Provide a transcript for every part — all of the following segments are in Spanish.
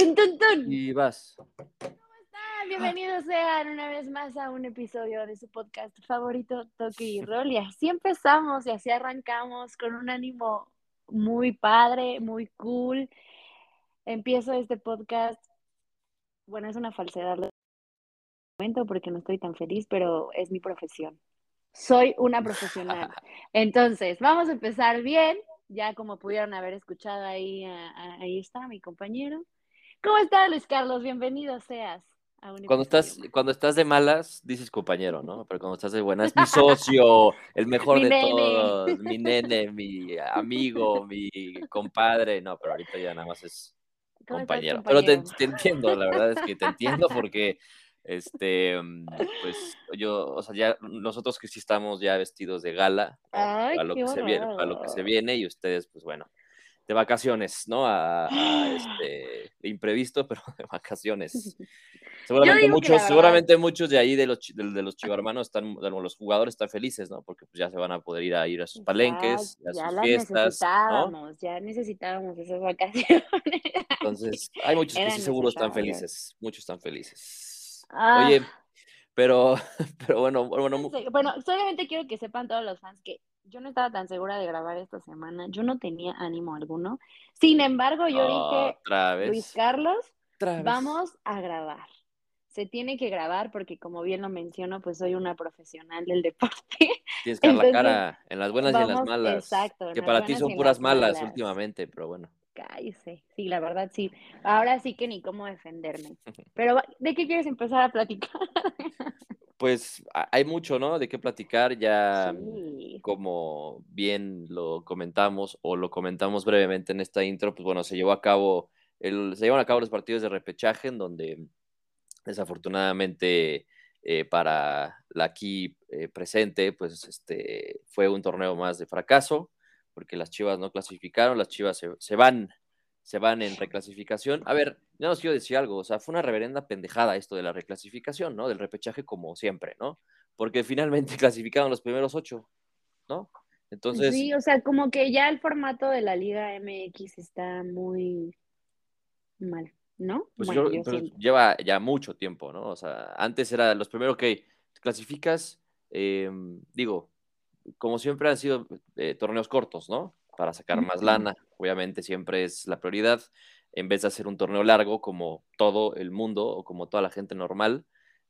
Tun, tun, tun. Y vas. Ah, bienvenidos sean una vez más a un episodio de su podcast favorito, Toque y Roll. Y así empezamos y así arrancamos con un ánimo muy padre, muy cool. Empiezo este podcast. Bueno, es una falsedad lo momento porque no estoy tan feliz, pero es mi profesión. Soy una profesional. Entonces, vamos a empezar bien. Ya como pudieron haber escuchado ahí, a- a- ahí está mi compañero. ¿Cómo está Luis Carlos? Bienvenido seas. a un Cuando estás, cuando estás de malas, dices compañero, ¿no? Pero cuando estás de buenas, mi socio, el mejor Mi de nene. todos, mi nene, mi amigo, mi compadre. No, pero ahorita ya nada más es ¿Cómo estás, compañero. Pero te, entiendo, la verdad es que te entiendo porque, este, pues yo, o sea, ya nosotros que sí estamos ya vestidos de gala. Ay, para lo que se viene, para lo que se viene y ustedes, pues bueno, de vacaciones, ¿no? A, a, este, de imprevisto, pero de vacaciones. Seguramente que muchos, seguramente muchos de ahí de los, de, de los chivarmanos están, de los jugadores están felices, ¿no? Porque pues ya se van a poder ir a ir a sus palenques, Ya, a ya sus las fiestas, ¿no? necesitábamos, ya necesitábamos esas vacaciones. Entonces, hay muchos que Era sí seguro están felices, muchos están felices. Ah. Oye, pero, pero bueno, bueno, Sí, Bueno, solamente quiero que sepan todos los fans que yo no estaba tan segura de grabar esta semana, yo no tenía ánimo alguno. Sin embargo, yo dije, otra vez. Luis Carlos, otra vez. vamos a grabar. Se tiene que grabar porque como bien lo menciono, pues soy una profesional del deporte. Tienes que dar la cara en las buenas y en las malas. exacto, que para ti son puras las malas malas. últimamente, pero bueno. Cállese. Sí, la verdad sí. Ahora sí que ni cómo defenderme. Pero ¿de qué quieres empezar a platicar? Pues hay mucho, ¿no? De qué platicar ya. Sí. como bien lo comentamos o lo comentamos brevemente en esta intro, pues bueno, se llevó a cabo, el, se llevan a cabo los partidos de repechaje en donde desafortunadamente eh, para la aquí eh, presente, pues este fue un torneo más de fracaso, porque las Chivas no clasificaron, las Chivas se, se van, se van en reclasificación. A ver, yo nos quiero decir algo, o sea, fue una reverenda pendejada esto de la reclasificación, ¿no? Del repechaje como siempre, ¿no? Porque finalmente clasificaron los primeros ocho, ¿no? Entonces, Sí, o sea, como que ya el formato de la Liga MX está muy mal, ¿no? pues bueno, yo, yo pero siento. lleva ya mucho tiempo, ¿no? O sea, antes era los primeros que clasificas, eh, digo, como siempre han sido eh, torneos cortos, ¿no? Para sacar más lana, obviamente siempre es la prioridad, en vez de hacer un torneo largo como todo el mundo o como toda la gente normal,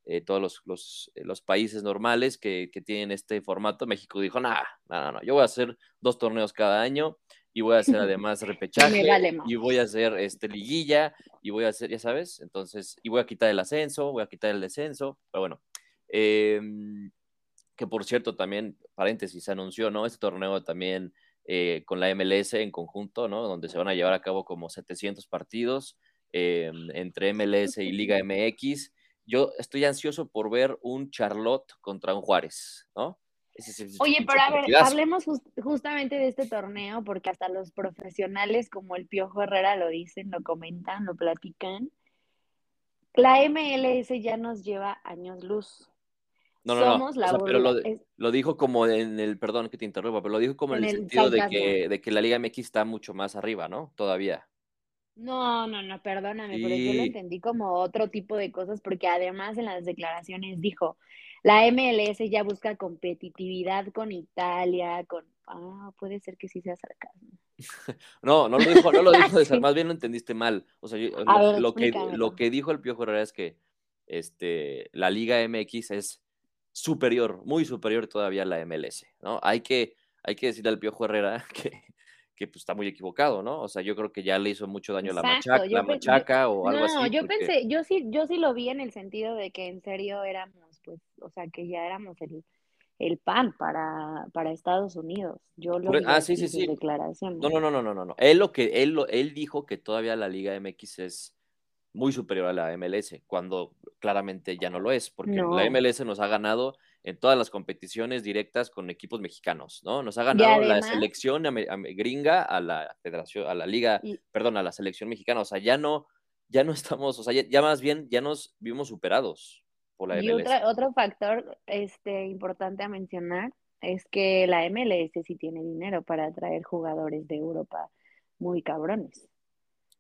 eh, todos los, los, eh, los países normales que, que tienen este formato, México dijo, nah, no, no, no, yo voy a hacer dos torneos cada año y voy a hacer además repechaje vale y voy a hacer este liguilla y voy a hacer, ya sabes, entonces, y voy a quitar el ascenso, voy a quitar el descenso, pero bueno, eh, que por cierto también, paréntesis, se anunció, ¿no? Este torneo también eh, con la MLS en conjunto, ¿no? Donde se van a llevar a cabo como 700 partidos eh, entre MLS y Liga MX. Yo estoy ansioso por ver un Charlotte contra un Juárez, ¿no? Oye, pero a ver, hablemos jus- justamente de este torneo, porque hasta los profesionales como el Piojo Herrera lo dicen, lo comentan, lo platican. La MLS ya nos lleva años luz. No, no, no. Somos la o sea, pero lo, burla- es- lo dijo como en el, perdón que te interrumpa, pero lo dijo como en, En el el sentido de que, de que la Liga MX está mucho más arriba, ¿no? Todavía. No, no, no, perdóname, pero yo lo Sí. entendí como otro tipo de cosas, porque además en las declaraciones dijo, la MLS ya busca competitividad con Italia, con... Ah, puede ser que sí sea sarcasmo. No, no lo dijo, no lo dijo de ser, Sí. más bien lo entendiste mal. O sea, yo- lo, ver, lo que, lo que dijo el Piojo Herrera es que este, la Liga MX es superior, muy superior todavía a la MLS, ¿no? Hay que, hay que decirle al Piojo Herrera que, que pues, está muy equivocado, ¿no? O sea, yo creo que ya le hizo mucho daño la, Exacto, machaca, yo la yo- machaca o algo No, así. yo porque- pensé, yo sí, yo sí lo vi en el sentido de que en serio éramos, pues, o sea, que ya éramos el, el pan para, para Estados Unidos. Yo lo Por- vi ah, sí, sí, sí. declaraciones. No, no, no, no, no, no, no. Él lo que él, lo- él dijo que todavía la Liga MX es muy superior a la MLS, cuando claramente ya no lo es, porque No. la MLS nos ha ganado en todas las competiciones directas con equipos mexicanos, ¿no? Nos ha ganado la selección gringa a la federación, a la liga, Y- perdón, a la selección mexicana, o sea, ya no, ya no estamos, o sea, ya, ya más bien ya nos vimos superados por la Y MLS. otra, otro factor este, importante a mencionar es que la MLS sí tiene dinero para atraer jugadores de Europa muy cabrones.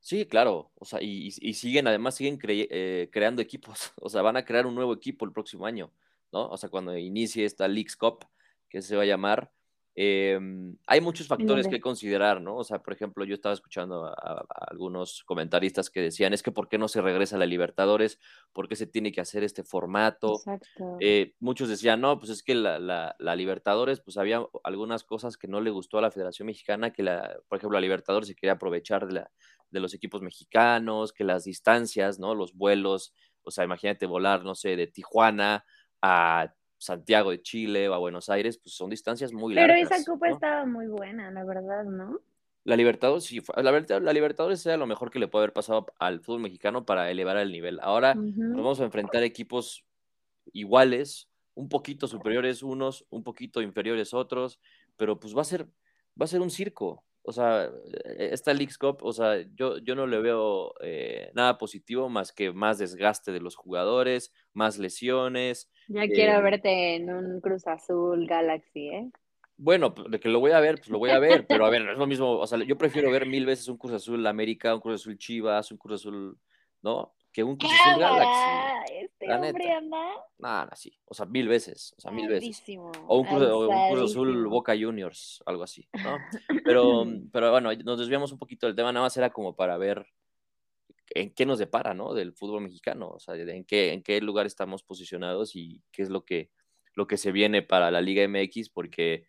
Sí, claro, o sea, y, y siguen, además siguen eh, creando equipos, o sea, van a crear un nuevo equipo el próximo año, ¿no? O sea, cuando inicie esta Leagues Cup, que se va a llamar, em, hay muchos factores que considerar, ¿no? O sea, por ejemplo, yo estaba escuchando a, algunos comentaristas que decían, es que ¿por qué no se regresa a la Libertadores? ¿Por qué se tiene que hacer este formato? Exacto. Eh, muchos decían, no, pues es que la, la, Libertadores, pues había algunas cosas que no le gustó a la Federación Mexicana, que la, por ejemplo, la Libertadores se quería aprovechar de la de los equipos mexicanos, que las distancias, ¿no? Los vuelos, o sea, imagínate volar, no sé, de Tijuana a Santiago de Chile o a Buenos Aires, pues son distancias muy largas. Pero esa copa estaba muy buena, la verdad, ¿no? La Libertadores, sí, la, la Libertadores sea lo mejor que le puede haber pasado al fútbol mexicano para elevar el nivel. Ahora nos vamos a enfrentar equipos iguales, un poquito superiores unos, un poquito inferiores otros, pero pues va a ser, va a ser un circo o sea, e-, esta League Cup, o sea, yo, yo no le veo eh, nada positivo más que más desgaste de los jugadores, más lesiones. Ya quiero eh, verte en un Cruz Azul Galaxy, ¿eh? Bueno, de que lo voy a ver, pues lo voy a ver, pero a ver, no es lo mismo, o sea, yo prefiero ver mil veces un Cruz Azul América, un Cruz Azul Chivas, un Cruz Azul, ¿no? Que un Cruz Azul Galaxy. Este hombre anda. Nada, sí. O sea, mil veces. O sea, mil veces. O un, Cruz, Azul Boca Juniors, algo así, ¿no? Pero, pero bueno, nos desviamos un poquito del tema, nada más era como para ver en qué nos depara, ¿no? Del fútbol mexicano. O sea, en qué, en qué lugar estamos posicionados y qué es lo que, lo que se viene para la Liga MX, porque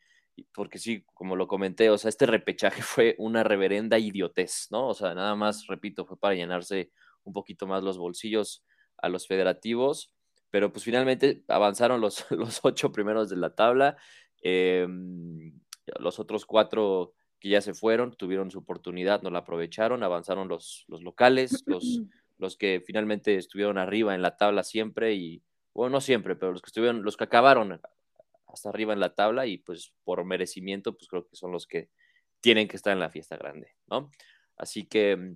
porque sí, como lo comenté, o sea, este repechaje fue una reverenda idiotez, ¿no? O sea, nada más, repito, fue para llenarse un poquito más los bolsillos a los federativos, pero pues finalmente avanzaron los, los ocho primeros de la tabla, em, los otros cuatro que ya se fueron tuvieron su oportunidad, no la aprovecharon, avanzaron los, los locales, los, los que finalmente estuvieron arriba en la tabla siempre y, bueno, no siempre, pero los que estuvieron, los que acabaron hasta arriba en la tabla y pues por merecimiento, pues creo que son los que tienen que estar en la fiesta grande, ¿no? Así que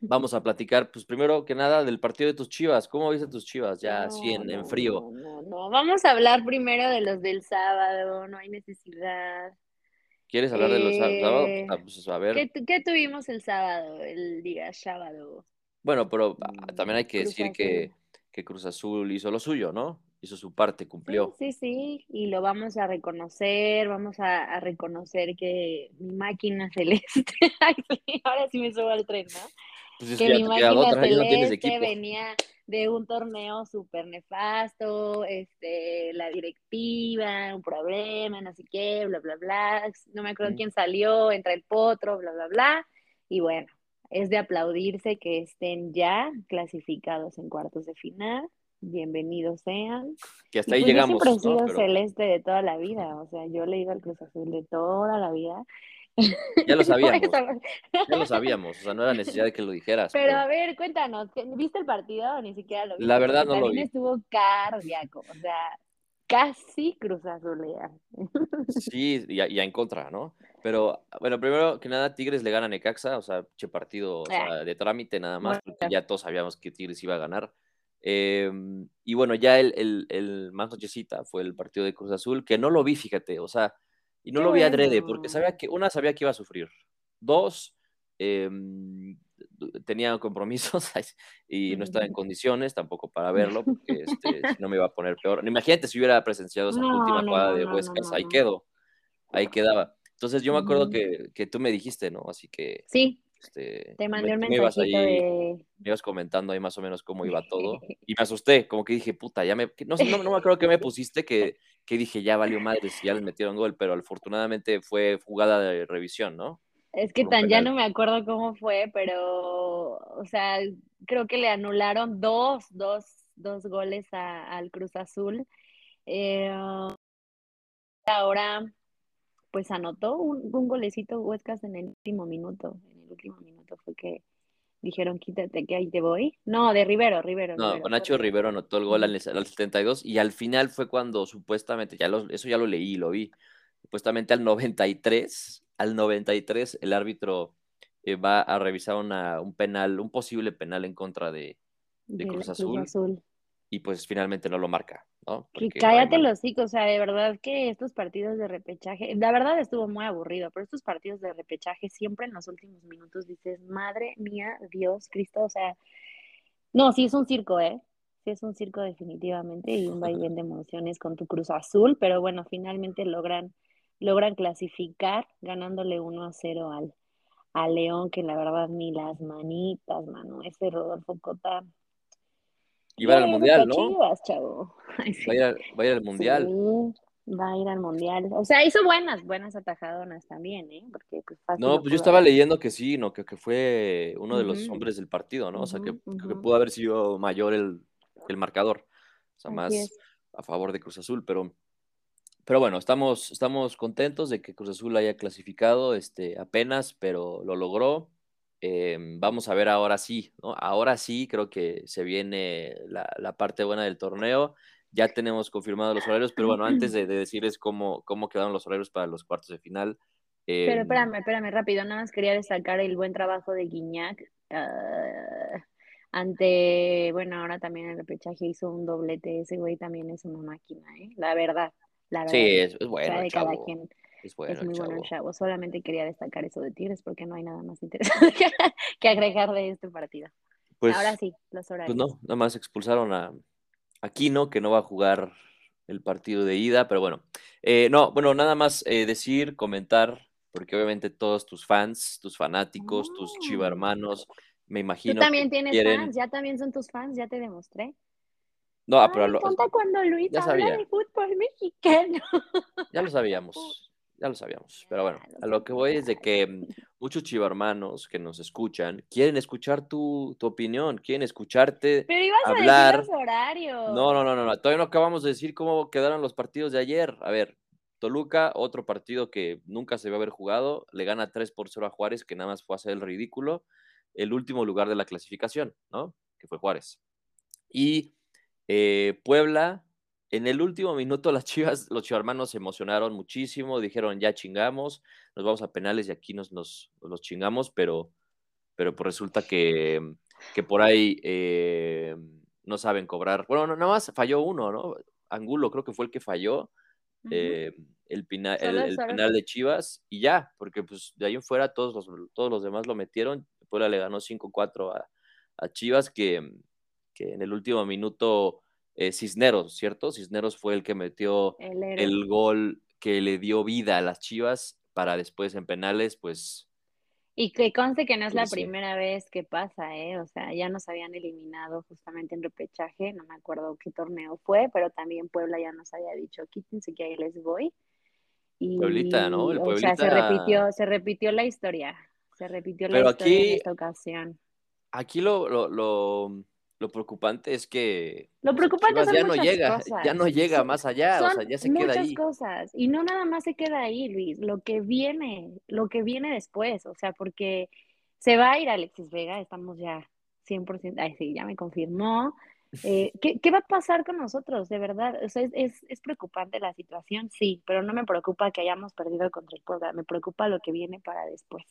Vamos a platicar, pues primero que nada, del partido de tus chivas. ¿Cómo viste tus chivas ya así en, frío? No, no, vamos a hablar primero de los del sábado, no hay necesidad. ¿Quieres hablar de los sábados? Ah, pues, a ver. ¿Qué, tuvimos el sábado, el día sábado? Bueno, pero ah, también hay que decir que, que Cruz Azul hizo lo suyo, ¿no? hizo su parte, cumplió. Sí, sí, y lo vamos a reconocer, vamos a, reconocer que mi máquina celeste, ahora sí me subo al tren, ¿no? Pues que mi máquina celeste venía de un torneo súper nefasto, este, la directiva, un problema, no sé qué, bla, bla, bla, no me acuerdo quién salió, entra el potro, bla, bla, bla, y bueno, es de aplaudirse que estén ya clasificados en cuartos de final bienvenidos sean. Que hasta ahí pues llegamos. Yo siempre he sido celeste de toda la vida, o sea, yo le iba al Cruz Azul de toda la vida. Ya lo sabíamos. ya lo sabíamos, o sea, no era necesidad de que lo dijeras. Pero, a ver, cuéntanos, ¿viste el partido ni siquiera lo viste? La verdad no lo vi. estuvo cardíaco, o sea, casi Cruz Azulea. Sí, ya, ya en contra, ¿no? Pero, bueno, primero que nada, Tigres le gana a Necaxa, o sea, che partido ah. de trámite nada más, porque ya todos sabíamos que Tigres iba a ganar. Em, y bueno, ya el, el, más nochecita fue el partido de Cruz Azul, que no lo vi, fíjate, o sea, y no lo vi adrede, porque sabía que, una, sabía que iba a sufrir. Dos, em, tenía compromisos y no estaba en condiciones tampoco para verlo, porque este, no me iba a poner peor. Imagínate si hubiera presenciado esa última jugada de Huescas, ahí quedó, ahí quedaba. Entonces yo me acuerdo que, que, tú me dijiste, ¿no? Así que... Sí, este, Te mandé un mensajito Me ibas comentando ahí más o menos cómo iba todo. Y me asusté, como que dije, puta, ya me... No, no, no me acuerdo que me pusiste que, que dije, ya valió madre si ya les metieron gol, pero afortunadamente fue jugada de revisión, ¿no? Es que tan ya no me acuerdo cómo fue, pero, o sea, creo que le anularon dos, dos, dos goles al Cruz Azul. Eh, ahora, pues anotó un, un golecito Huescas en el último minuto, último minuto fue que dijeron quítate que ahí te voy. No, de Rivero, Rivero. No, Nacho Rivero anotó el gol al, 72 y al final fue cuando supuestamente, ya lo, eso ya lo leí, lo vi, supuestamente al 93, al 93 el árbitro eh, va a revisar una, un penal, un posible penal en contra de, de, Cruz, Azul. Y pues finalmente no lo marca, ¿no? Cállate los hocico, o sea, de verdad que estos partidos de repechaje, la verdad estuvo muy aburrido, pero estos partidos de repechaje siempre en los últimos minutos dices, madre mía, Dios, Cristo, o sea, no, sí es un circo, ¿eh? Sí es un circo definitivamente y un vaivén de emociones con tu Cruz Azul, pero bueno, finalmente logran, logran clasificar ganándole 1 a 0 al, a León, que la verdad ni las manitas, mano, ese Rodolfo Cota y va al mundial, ¿no? Chivas, chavo. va, a ir, al mundial. va a ir al mundial. O sea, hizo buenas, buenas atajadonas también, ¿eh? Porque, pues, no, pues yo estaba leyendo que sí, ¿no? Que, que fue uno de los hombres del partido, ¿no? O sea, que, que, pudo haber sido mayor el, el marcador. O sea, más a favor de Cruz Azul, pero. Pero bueno, estamos, estamos contentos de que Cruz Azul haya clasificado este, apenas, pero lo logró. Em, vamos a ver ahora sí, ¿no? Ahora sí creo que se viene la, parte buena del torneo. Ya tenemos confirmados los horarios, pero bueno, antes de, decirles cómo, cómo quedaron los horarios para los cuartos de final. pero em, espérame, espérame, rápido, nada más quería destacar el buen trabajo de Guiñac. Ah, ante, bueno, ahora también el repechaje hizo un doblete, ese güey también es una máquina, ¿eh? La verdad, la verdad. Sí, es, bueno. de cada quien es, muy bueno el chavo. Solamente quería destacar eso de Tigres porque no hay nada más interesante que, agregar de este partido. Pues, Ahora sí, los horarios. Pues no, nada más expulsaron a Aquino, que no va a jugar el partido de ida, pero bueno. Eh, no, bueno, nada más eh, decir, comentar, porque obviamente todos tus fans, tus fanáticos, tus chiva mm. hermanos, me imagino. Tú también tienes fans, ya también son tus fans, ya te demostré. No, pero me encanta cuando Luis habla de fútbol mexicano. Ya lo sabíamos ya lo sabíamos. Pero bueno, a lo que voy es de que mm, muchos chivarmanos que nos escuchan quieren escuchar tu, opinión, quieren escucharte Pero ibas hablar. A decir los horarios. No, no, no, no, todavía no acabamos de decir cómo quedaron los partidos de ayer. A ver, Toluca, otro partido que nunca se va a haber jugado, le gana 3 por 0 a Juárez, que nada más fue a hacer el ridículo, el último lugar de la clasificación, ¿no? Que fue Juárez. Y eh, Puebla en el último minuto las chivas, los chivarmanos se emocionaron muchísimo, dijeron ya chingamos, nos vamos a penales y aquí nos, nos, chingamos, pero, pero pues resulta que, que por ahí eh, no saben cobrar. Bueno, nada más falló uno, ¿no? Angulo creo que fue el que falló. Eh, el, el, penal de Chivas y ya, porque pues de ahí en fuera todos los, todos los demás lo metieron. Puebla le ganó 5-4 a, a, Chivas que, que en el último minuto eh, Cisneros, ¿cierto? Cisneros fue el que metió el, gol que le dio vida a las Chivas para después en penales, pues... Y que conste que no es la primera vez que pasa, ¿eh? O sea, ya nos habían eliminado justamente en repechaje, no me acuerdo qué torneo fue, pero también Puebla ya nos había dicho, quítense que ahí les voy. Y, Pueblita, ¿no? O sea, se repitió, se repitió la historia, se repitió la historia en esta ocasión. Aquí lo, lo lo preocupante es que lo preocupante ya no llega, ya no llega más allá, o sea, ya se queda ahí. Muchas cosas y no nada más se queda ahí, Luis, lo que viene, lo que viene después, o sea, porque se va a ir Alexis Vega, estamos ya 100%, ay sí, ya me confirmó. Eh, ¿qué, ¿qué, va a pasar con nosotros? De verdad, o sea, es, es, es, preocupante la situación, sí, pero no me preocupa que hayamos perdido contra el Puebla, me preocupa lo que viene para después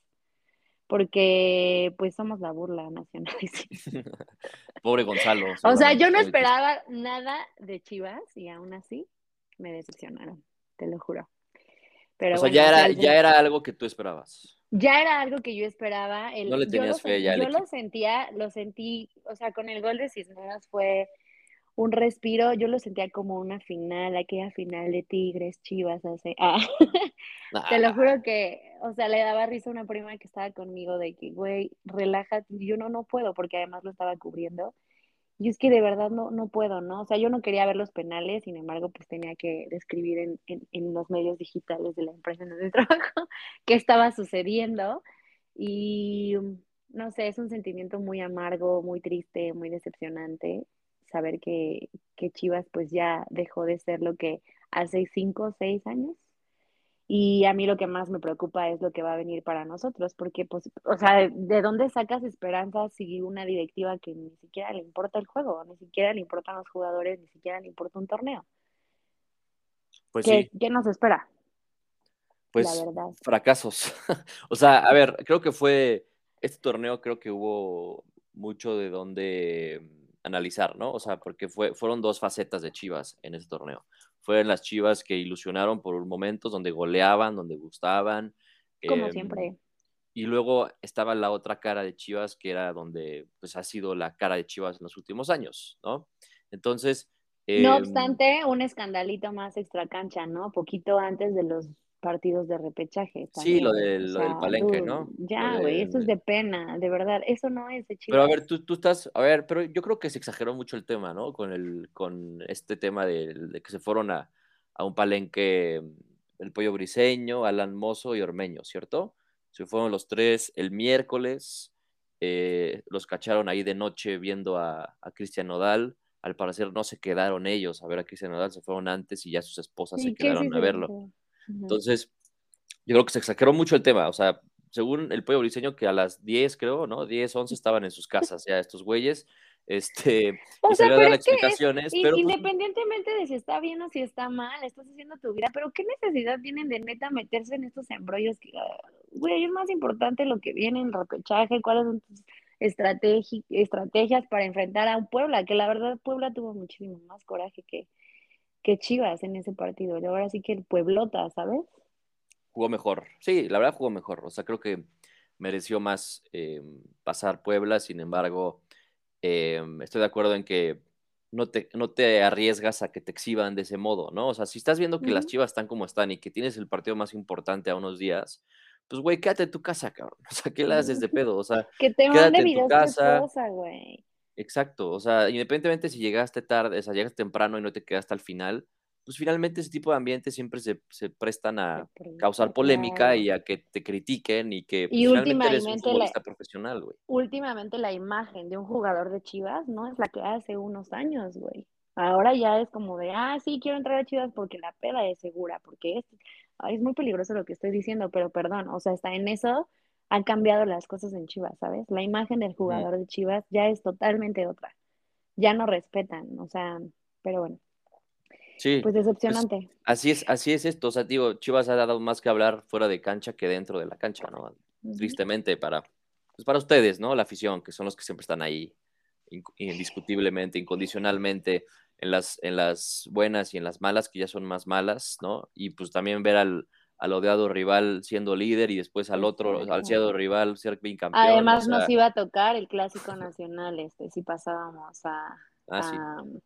porque pues somos la burla nacional. Pobre Gonzalo. O sea, yo no esperaba nada de Chivas y aún así me decepcionaron, te lo juro. Pero o sea, ya, era, ya era algo que tú esperabas. Ya era algo que yo esperaba. no le tenías fe ya. Yo lo sentía, lo sentí, o sea, con el gol de Cisneros fue un respiro, yo lo sentía como una final, aquella final de Tigres, Chivas, así. Ah. Te lo juro que, o sea, le daba risa a una prima que estaba conmigo de que, güey, relájate, yo no, no puedo, porque además lo estaba cubriendo. Y es que de verdad no, no puedo, ¿no? O sea, yo no quería ver los penales, sin embargo, pues tenía que describir en, en, en los medios digitales de la empresa en donde trabajo qué estaba sucediendo. Y no sé, es un sentimiento muy amargo, muy triste, muy decepcionante saber que, que Chivas pues ya dejó de ser lo que hace cinco o seis años. Y a mí lo que más me preocupa es lo que va a venir para nosotros, porque, pues, o sea, ¿de dónde sacas esperanza si una directiva que ni siquiera le importa el juego, ni siquiera le importan los jugadores, ni siquiera le importa un torneo? Pues ¿Qué, sí. ¿Qué nos espera? Pues fracasos. o sea, a ver, creo que fue, este torneo creo que hubo mucho de donde analizar, ¿no? O sea, porque fue, fueron dos facetas de Chivas en ese torneo. Fueron las Chivas que ilusionaron por momentos donde goleaban, donde gustaban. Como em, siempre. Y luego estaba la otra cara de Chivas, que era donde pues ha sido la cara de Chivas en los últimos años, ¿no? Entonces... no em, obstante, un escandalito más extracancha, ¿no? Poquito antes de los partidos de repechaje. Sí, lo, del, palenque, dude, ¿no? Ya, güey, eso es de pena, de verdad, eso no es de Pero a ver, tú, tú estás, a ver, pero yo creo que se exageró mucho el tema, ¿no? Con el, con este tema de, de que se fueron a, a un palenque mm, el Pollo Briseño, Alan Mozo y Ormeño, ¿cierto? Se fueron los tres el miércoles, eh, los cacharon ahí de noche viendo a, a Cristian Nodal. Al parecer no se quedaron ellos a ver a Cristian Nodal, se fueron antes y ya sus esposas se ¿Y qué es quedaron a eso? Entonces, yo creo que se exageró mucho el tema. O sea, según el pollo briseño, que a las 10, creo, ¿no? 10, 11 estaban en sus casas ya estos güeyes. Este, O y sea, pero es que es- pero pues, independientemente de si está bien o si está mal, estás haciendo tu vida, pero ¿qué necesidad tienen de neta meterse en estos embrollos? que, ah, Güey, es más importante lo que viene en repechaje, cuáles son tus estrategi- estrategias para enfrentar a un Puebla, que la verdad Puebla tuvo muchísimo más coraje que, que Chivas en ese partido. Y ahora sí que el Pueblota, ¿sabes? jugó mejor. Sí, la verdad jugó mejor. O sea, creo que mereció más eh, pasar Puebla. Sin embargo, eh, estoy de acuerdo en que no te, no te arriesgas a que te exhiban de ese modo, ¿no? O sea, si estás viendo que las chivas están como están y que tienes el partido más importante a unos días, pues, güey, quédate en tu casa, cabrón. O sea, ¿qué le haces de pedo? O sea, Que te Quédate en tu casa. güey. Exacto. O sea, independientemente si llegaste tarde, o sea, llegaste temprano y no te quedaste al final, pues finalmente ese tipo de ambientes siempre se, se prestan a causar polémica y a que te critiquen y que pues, Y finalmente eres un últimamente la- profesional, güey. últimamente la imagen de un jugador de Chivas no es la que hace unos años, güey. Ahora ya es como de, ah, sí, quiero entrar a Chivas porque la peda es segura, porque es, ay, es muy peligroso lo que estoy diciendo, pero perdón, o sea, hasta en eso han cambiado las cosas en Chivas, ¿sabes? La imagen del jugador de Chivas ya es totalmente otra. Ya no respetan, o sea, pero bueno, Sí, pues decepcionante. así es, así es esto. O sea, digo, Chivas ha dado más que hablar fuera de cancha que dentro de la cancha, ¿no? Tristemente para, pues para ustedes, ¿no? La afición, que son los que siempre están ahí, in- indiscutiblemente, incondicionalmente, en las, en las buenas y en las malas, que ya son más malas, ¿no? Y pues también ver al, al odiado rival siendo líder y después al otro, al odiado rival ser bicampeón. Además o sea, nos iba a tocar el clásico nacional, este, si pasábamos a, ah, sí.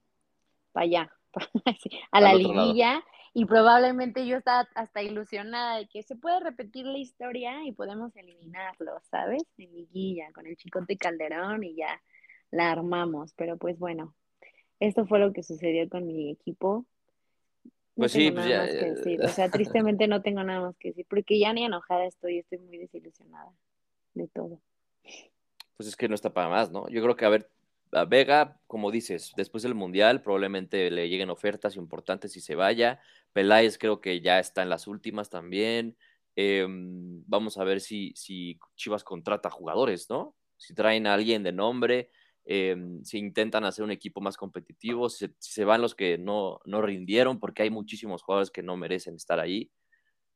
para allá, a la lado. liguilla, y probablemente yo estaba hasta ilusionada de que se puede repetir la historia y podemos eliminarlo, ¿sabes? En liguilla, con el Chicote Calderón y ya la armamos, pero pues bueno, esto fue lo que sucedió con mi equipo. No Pues sí, tengo pues nada ya, más que eh, decir, o sea, tristemente no tengo nada más que decir, porque ya ni enojada estoy, estoy muy desilusionada de todo. pues es que no está para más, ¿no? Yo creo que, a ver, a Vega, como dices, después del Mundial probablemente le lleguen ofertas importantes y se vaya. Peláez creo que ya está en las últimas también. Eh, vamos a ver si, si Chivas contrata jugadores, ¿no? Si traen a alguien de nombre, eh, si intentan hacer un equipo más competitivo, si, se- si se van los que no, no rindieron, porque hay muchísimos jugadores que no merecen estar ahí.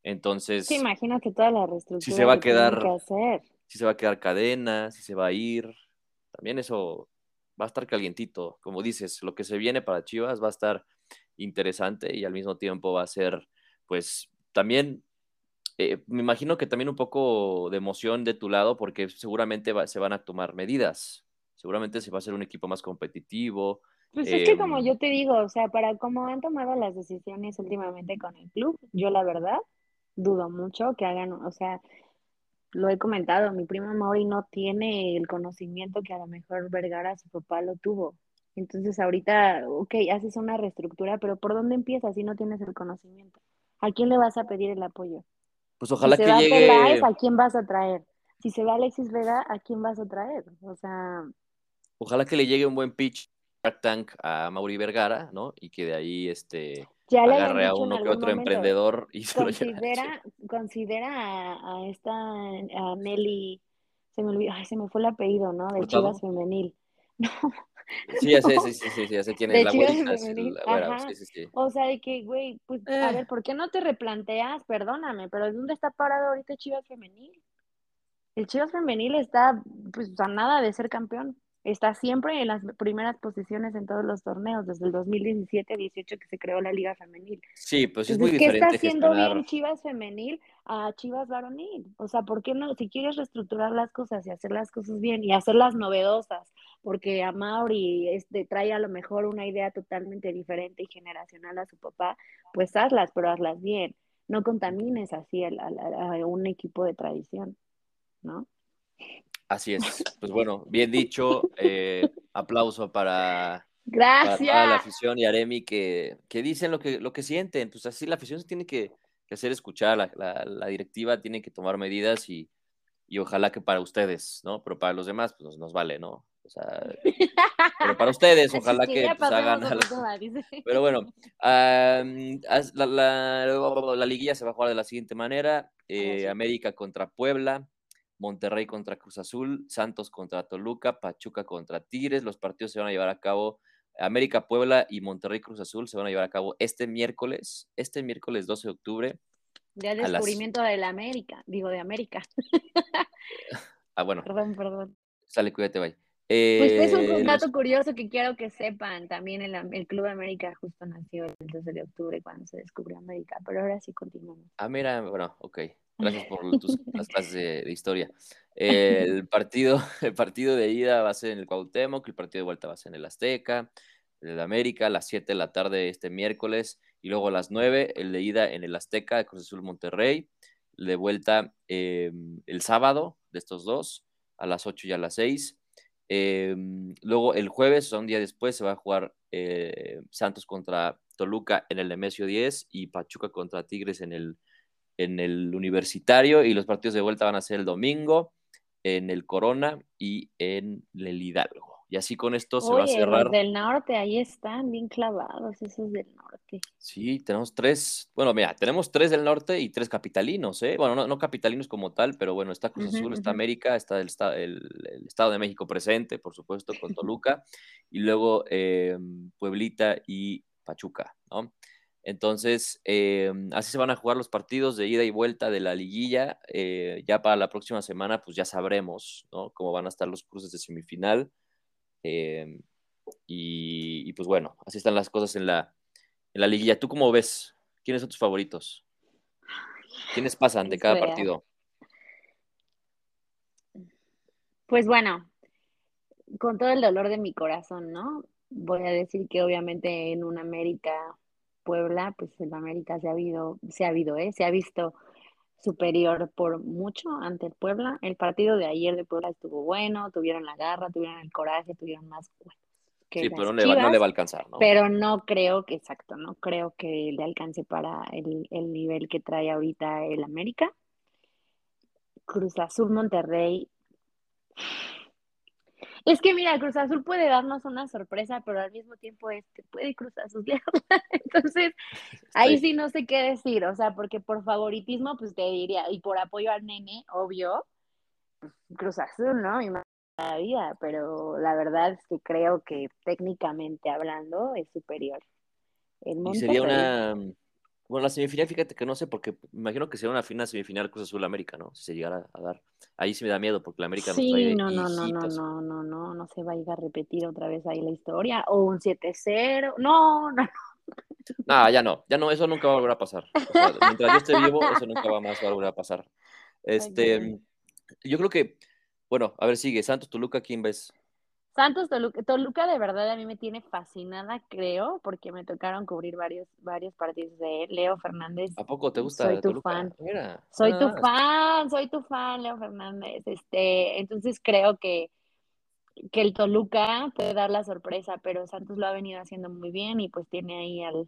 Entonces, Sí, imagínate toda la reestructura si se va a que quedar- que hacer. si se va a quedar cadena, si se va a ir. También eso va a estar calientito. Como dices, lo que se viene para Chivas va a estar interesante y al mismo tiempo va a ser, pues, también, eh, me imagino que también un poco de emoción de tu lado porque seguramente va- se van a tomar medidas. Seguramente se va a hacer un equipo más competitivo. Pues es que Em, como yo te digo, o sea, para cómo han tomado las decisiones últimamente con el club, yo la verdad dudo mucho que hagan, o sea, lo he comentado, mi primo Mauri no tiene el conocimiento que a lo mejor Vergara, su papá, lo tuvo. Entonces ahorita, ok, haces una reestructura, pero ¿por dónde empiezas si no tienes el conocimiento? ¿A quién le vas a pedir el apoyo? Pues ojalá si se que va llegue. Peláez, ¿a quién vas a traer? Si se va Alexis Vega, ¿a quién vas a traer? O sea, Ojalá que le llegue un buen pitch Tank a Mauri Vergara, ¿no? Y que de ahí este ya le habían agarre a uno que otro emprendedor y se lo lleve. Considera, considera a, a esta, a Nelly, se me olvidó, ay, se me fue el apellido, ¿no? De ¿Hurtado? Chivas Femenil. No, Sí, ya sé, sí, sí, sí, sí, ya sé quién es la sí, sí, sí, sí. O sea, de que, güey, pues, a Eh. ver, ¿por qué no te replanteas? Perdóname, pero ¿dónde está parado ahorita Chivas Femenil? El Chivas Femenil está, pues, a nada de ser campeón. Está siempre en las primeras posiciones en todos los torneos, desde el 2017-18 que se creó la Liga Femenil. Sí, pues es muy diferente. ¿Qué está haciendo bien Chivas Femenil a Chivas Varonil? O sea, ¿por qué no? Si quieres reestructurar las cosas y hacer las cosas bien y hacerlas novedosas, porque a Mauri este, trae a lo mejor una idea totalmente diferente y generacional a su papá, pues hazlas, pero hazlas bien. No contamines así a un equipo de tradición, ¿no? Así es. Pues bueno, bien dicho. Eh, aplauso para, Gracias. la afición y Aremi que, que, dicen lo que, lo que sienten. Pues así la afición se tiene que, hacer escuchar, la, la, directiva tiene que tomar medidas y, y, ojalá que para ustedes, ¿no? Pero para los demás, pues nos, vale, ¿no? O sea, pero para ustedes, ojalá que, pues, hagan. Pero bueno, la, la, liguilla se va a jugar de la siguiente manera. Eh, América contra Puebla, Monterrey contra Cruz Azul, Santos contra Toluca, Pachuca contra Tigres. Los partidos se van a llevar a cabo, América Puebla y Monterrey Cruz Azul se van a llevar a cabo este miércoles, este miércoles 12 de octubre. Día de descubrimiento de la América, digo de América. ah, bueno. Perdón, perdón. Sale, cuídate, bye. pues es un, eh, dato curioso que quiero que sepan. También el, el, Club América justo nació el 12 de octubre cuando se descubrió América, pero ahora sí continuamos. Ah, mira, bueno, ok. Gracias por tus clases de, historia. El partido, el partido de ida va a ser en el Cuauhtémoc, el partido de vuelta va a ser en el Azteca, el de América a las 7 de la tarde este miércoles y luego a las 9 el de ida en el Azteca de Cruz Azul Monterrey, el de vuelta em, el sábado de estos dos a las 8 y a las 6. Em, luego el jueves, o sea, un día después, se va a jugar eh, Santos contra Toluca en el Nemesio 10 y Pachuca contra Tigres en el en el Universitario y los partidos de vuelta van a ser el domingo en el Corona y en el Hidalgo. Y así con esto se va a cerrar. Los del norte, ahí están bien clavados, esos del norte. Sí, tenemos tres, bueno, mira, tenemos tres del norte y tres capitalinos, ¿eh? Bueno, no, capitalinos como tal, pero bueno, está Cruz Azul, está América, está el, el, Estado de México presente, por supuesto, con Toluca, y luego eh, Pueblita y Pachuca, ¿no? Entonces, eh, así se van a jugar los partidos de ida y vuelta de la liguilla. Eh, ya para la próxima semana, pues ya sabremos ¿no? cómo van a estar los cruces de semifinal. Eh, y, pues bueno, así están las cosas en la, en la liguilla. ¿Tú cómo ves? ¿Quiénes son tus favoritos? ¿Quiénes pasan de cada partido? Pues bueno, con todo el dolor de mi corazón, ¿no? Voy a decir que obviamente en un América Puebla, pues el América se ha habido, se ha habido, ¿eh? se ha visto superior por mucho ante el Puebla. El partido de ayer de Puebla estuvo bueno, tuvieron la garra, tuvieron el coraje, tuvieron más que sí, pero no le, va, no le, va, a alcanzar, ¿no? Pero no creo que, exacto, no creo que le alcance para el, el nivel que trae ahorita el América. Cruz Azul Monterrey es que mira, Cruz Azul puede darnos una sorpresa, pero al mismo tiempo este puede Cruz Azul. Entonces, ahí sí no sé qué decir, o sea, porque por favoritismo, pues te diría, y por apoyo al nene, obvio, pues, Cruz Azul, ¿no? Y más la vida, pero la verdad es que creo que técnicamente hablando es superior. y sería una bueno, la semifinal, fíjate que no sé, porque me imagino que sería una final semifinal Cruz Azul América, ¿no? Si se llegara a dar. Ahí sí me da miedo, porque la América sí, trae no, no, no, no, no, no, no, no se va a ir a repetir otra vez ahí la historia. O un 7-0. No, no, no. No, ya no, ya no, eso nunca va a volver a pasar. mientras yo esté vivo, eso nunca va más a volver a pasar. Este, yo creo que, bueno, a ver, sigue. Santos Toluca, ¿quién ves? Santos Toluca, Toluca de verdad a mí me tiene fascinada, creo, porque me tocaron cubrir varios, varios partidos de él. Leo Fernández. ¿A poco te gusta? Soy tu fan. soy tu fan, soy tu fan, Leo Fernández. Este, entonces creo que, que el Toluca puede dar la sorpresa, pero Santos lo ha venido haciendo muy bien y pues tiene ahí al,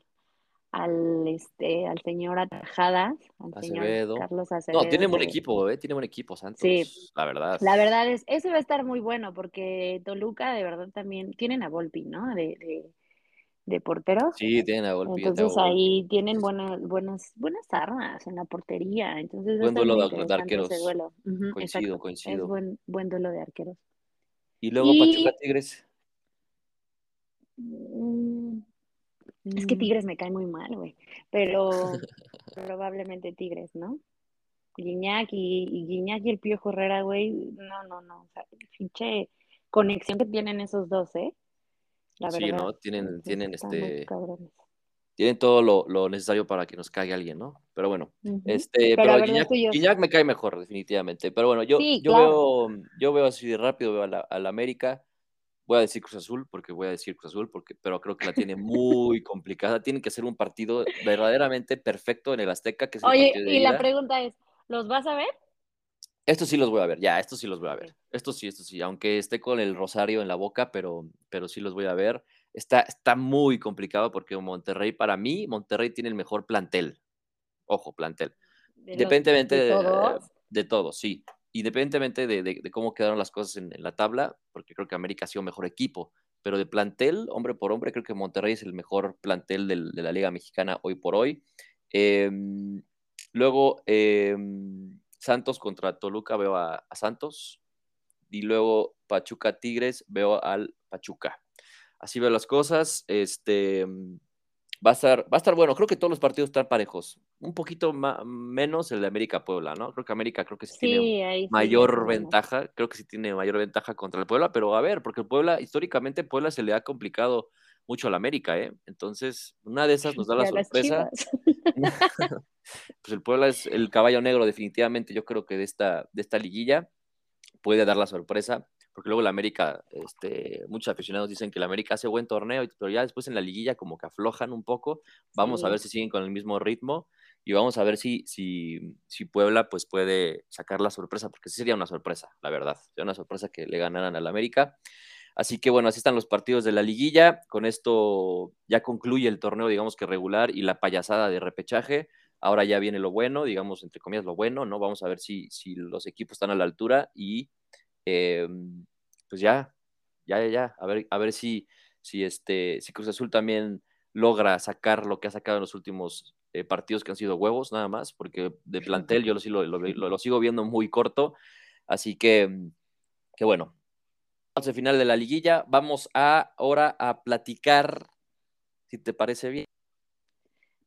al este al señor Atajadas, al señor Carlos Acevedo. No, tiene buen equipo, ¿eh? tiene buen equipo Santos, sí. la verdad. La verdad es, eso va a estar muy bueno porque Toluca de verdad también tienen a Volpi, ¿no? De, de, de porteros. Sí, tienen a Volpi. Entonces ahí tienen buenas buenas buenas armas en la portería, entonces buen duelo de, arqueros. coincido, coincido. Es buen buen duelo de arqueros. Y luego Pachuca Tigres. Mm, es que mm. Tigres me cae muy mal, güey. Pero probablemente Tigres, ¿no? Guiñac y, y Guiñac y el Pío Herrera, güey. No, no, no. O sea, pinche conexión que tienen esos dos, ¿eh? La verdad. Sí, ¿no? Tienen, tienen este tienen todo lo, necesario para que nos caiga alguien, ¿no? Pero bueno, este, pero, pero me cae mejor, definitivamente. Pero bueno, yo, yo veo, yo veo así de rápido, veo a la, América, voy a decir Cruz Azul, porque voy a decir Cruz Azul, porque, pero creo que la tiene muy complicada. Tienen que ser un partido verdaderamente perfecto en el Azteca. Que Oye, y la pregunta es, ¿los vas a ver? Estos sí los voy a ver, ya, estos sí los voy a ver. Estos sí, estos sí, aunque esté con el rosario en la boca, pero, pero sí los voy a ver está, está muy complicado porque Monterrey, para mí, Monterrey tiene el mejor plantel. Ojo, plantel. Independientemente de, de, todos? sí. Independientemente de, cómo quedaron las cosas en, la tabla, porque creo que América ha sido mejor equipo, pero de plantel, hombre por hombre, creo que Monterrey es el mejor plantel de la Liga Mexicana hoy por hoy. Em, luego, em, Santos contra Toluca, veo a, Santos. Y luego Pachuca Tigres, veo al Pachuca así veo las cosas. Este, mm, va a estar, va a estar bueno. Creo que todos los partidos están parejos. Un poquito menos el de América Puebla, ¿no? Creo que América creo que sí, tiene mayor ventaja. Creo que sí tiene mayor ventaja contra el Puebla, pero a ver, porque el Puebla, históricamente, Puebla se le ha complicado mucho al América, ¿eh? Entonces, una de esas nos da la sorpresa. pues el Puebla es el caballo negro, definitivamente, yo creo que de esta, de esta liguilla puede dar la sorpresa porque luego la América, este, muchos aficionados dicen que la América hace buen torneo, pero ya después en la liguilla como que aflojan un poco. Vamos a ver si siguen con el mismo ritmo y vamos a ver si, si, si Puebla pues puede sacar la sorpresa, porque sí sería una sorpresa, la verdad. Sería una sorpresa que le ganaran al América. Así que bueno, así están los partidos de la liguilla. Con esto ya concluye el torneo, digamos que regular y la payasada de repechaje. Ahora ya viene lo bueno, digamos, entre comillas, lo bueno, ¿no? Vamos a ver si, si los equipos están a la altura y Em, pues ya, ya, ya, a ver, a ver si, si, este, si Cruz Azul también logra sacar lo que ha sacado en los últimos eh, partidos que han sido huevos, nada más, porque de plantel yo lo, lo, lo, sigo viendo muy corto, así que, mm, que bueno. Al final de la liguilla, vamos a, ahora a platicar, si te parece bien.